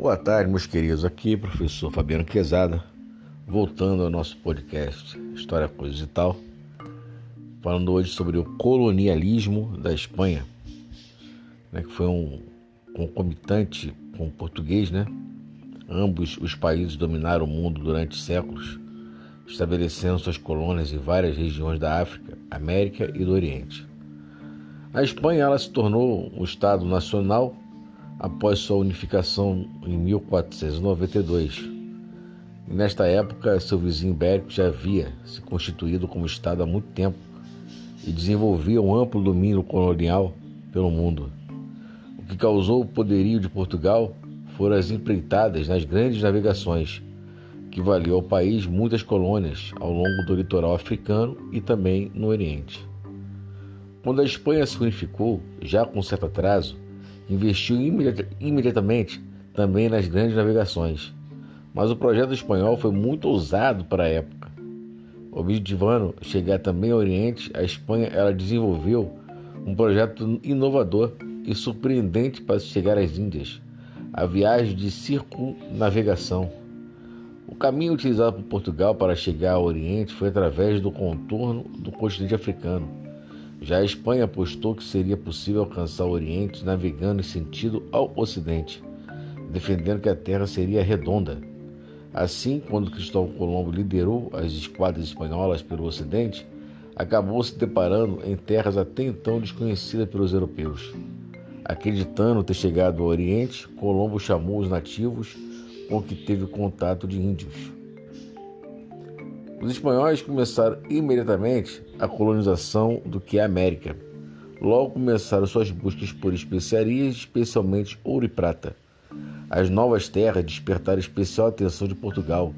Boa tarde, meus queridos. Aqui, professor Fabiano Quezada, voltando ao nosso podcast História, Coisas e Tal, falando hoje sobre o colonialismo da Espanha, né, que foi um concomitante com o português, né? Ambos os países dominaram o mundo durante séculos, estabelecendo suas colônias em várias regiões da África, América e do Oriente. A Espanha ela se tornou um Estado nacional após sua unificação em 1492. E nesta época, seu vizinho ibérico já havia se constituído como Estado há muito tempo e desenvolvia um amplo domínio colonial pelo mundo. O que causou o poderio de Portugal foram as empreitadas nas grandes navegações, que valeu ao país muitas colônias ao longo do litoral africano e também no Oriente. Quando a Espanha se unificou, já com certo atraso, investiu imediatamente também nas grandes navegações. Mas o projeto espanhol foi muito ousado para a época. Objetivando chegar também ao Oriente, a Espanha ela desenvolveu um projeto inovador e surpreendente para chegar às Índias, a viagem de circunnavegação. O caminho utilizado por Portugal para chegar ao Oriente foi através do contorno do continente africano já a Espanha apostou que seria possível alcançar o Oriente navegando em sentido ao Ocidente, defendendo que a Terra seria redonda. Assim, quando Cristóvão Colombo liderou as esquadras espanholas pelo Ocidente, acabou se deparando em terras até então desconhecidas pelos europeus. Acreditando ter chegado ao Oriente, Colombo chamou os nativos com que teve contato de índios. Os espanhóis começaram imediatamente a colonização do que é a América. Logo começaram suas buscas por especiarias, especialmente ouro e prata. As novas terras despertaram especial atenção de Portugal,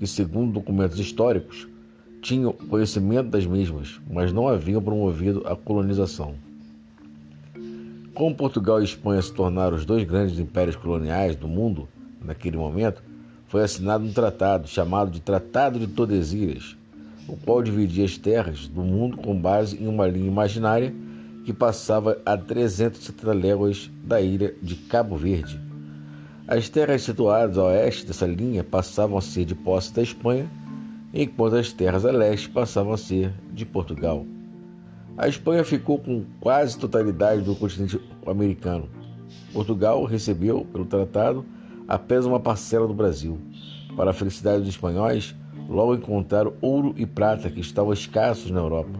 que, segundo documentos históricos, tinham conhecimento das mesmas, mas não haviam promovido a colonização. Como Portugal e Espanha se tornaram os dois grandes impérios coloniais do mundo naquele momento, foi assinado um tratado chamado de Tratado de Tordesilhas, o qual dividia as terras do mundo com base em uma linha imaginária que passava a 370 léguas da ilha de Cabo Verde. As terras situadas a oeste dessa linha passavam a ser de posse da Espanha, enquanto as terras a leste passavam a ser de Portugal. A Espanha ficou com quase totalidade do continente americano. Portugal recebeu, pelo tratado, apenas uma parcela do Brasil. Para a felicidade dos espanhóis, logo encontraram ouro e prata que estavam escassos na Europa.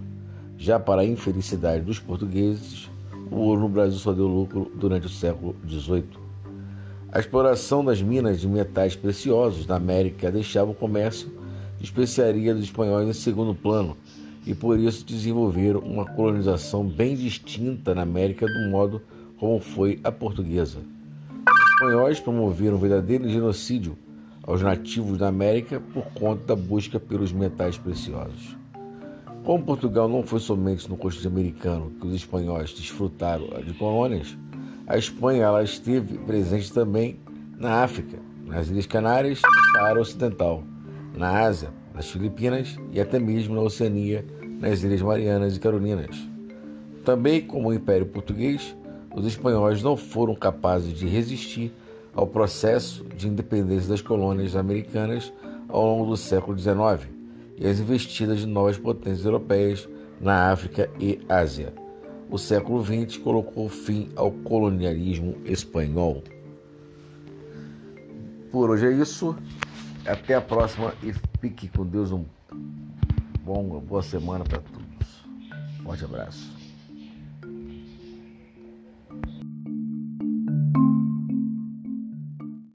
Já para a infelicidade dos portugueses, o ouro no Brasil só deu lucro durante o século XVIII. A exploração das minas de metais preciosos na América deixava o comércio de especiaria dos espanhóis em segundo plano e por isso desenvolveram uma colonização bem distinta na América do modo como foi a portuguesa espanhóis promoveram um verdadeiro genocídio aos nativos da América por conta da busca pelos metais preciosos. Como Portugal não foi somente no continente americano que os espanhóis desfrutaram de colônias, a Espanha ela esteve presente também na África, nas Ilhas Canárias e Saara Ocidental, na Ásia, nas Filipinas e até mesmo na Oceania, nas Ilhas Marianas e Carolinas. Também, como o Império Português, os espanhóis não foram capazes de resistir ao processo de independência das colônias americanas ao longo do século XIX e às investidas de novas potências europeias na África e Ásia. O século XX colocou fim ao colonialismo espanhol. Por hoje é isso. Até a próxima e fique com Deus. Um bom, uma boa semana para todos. Forte abraço.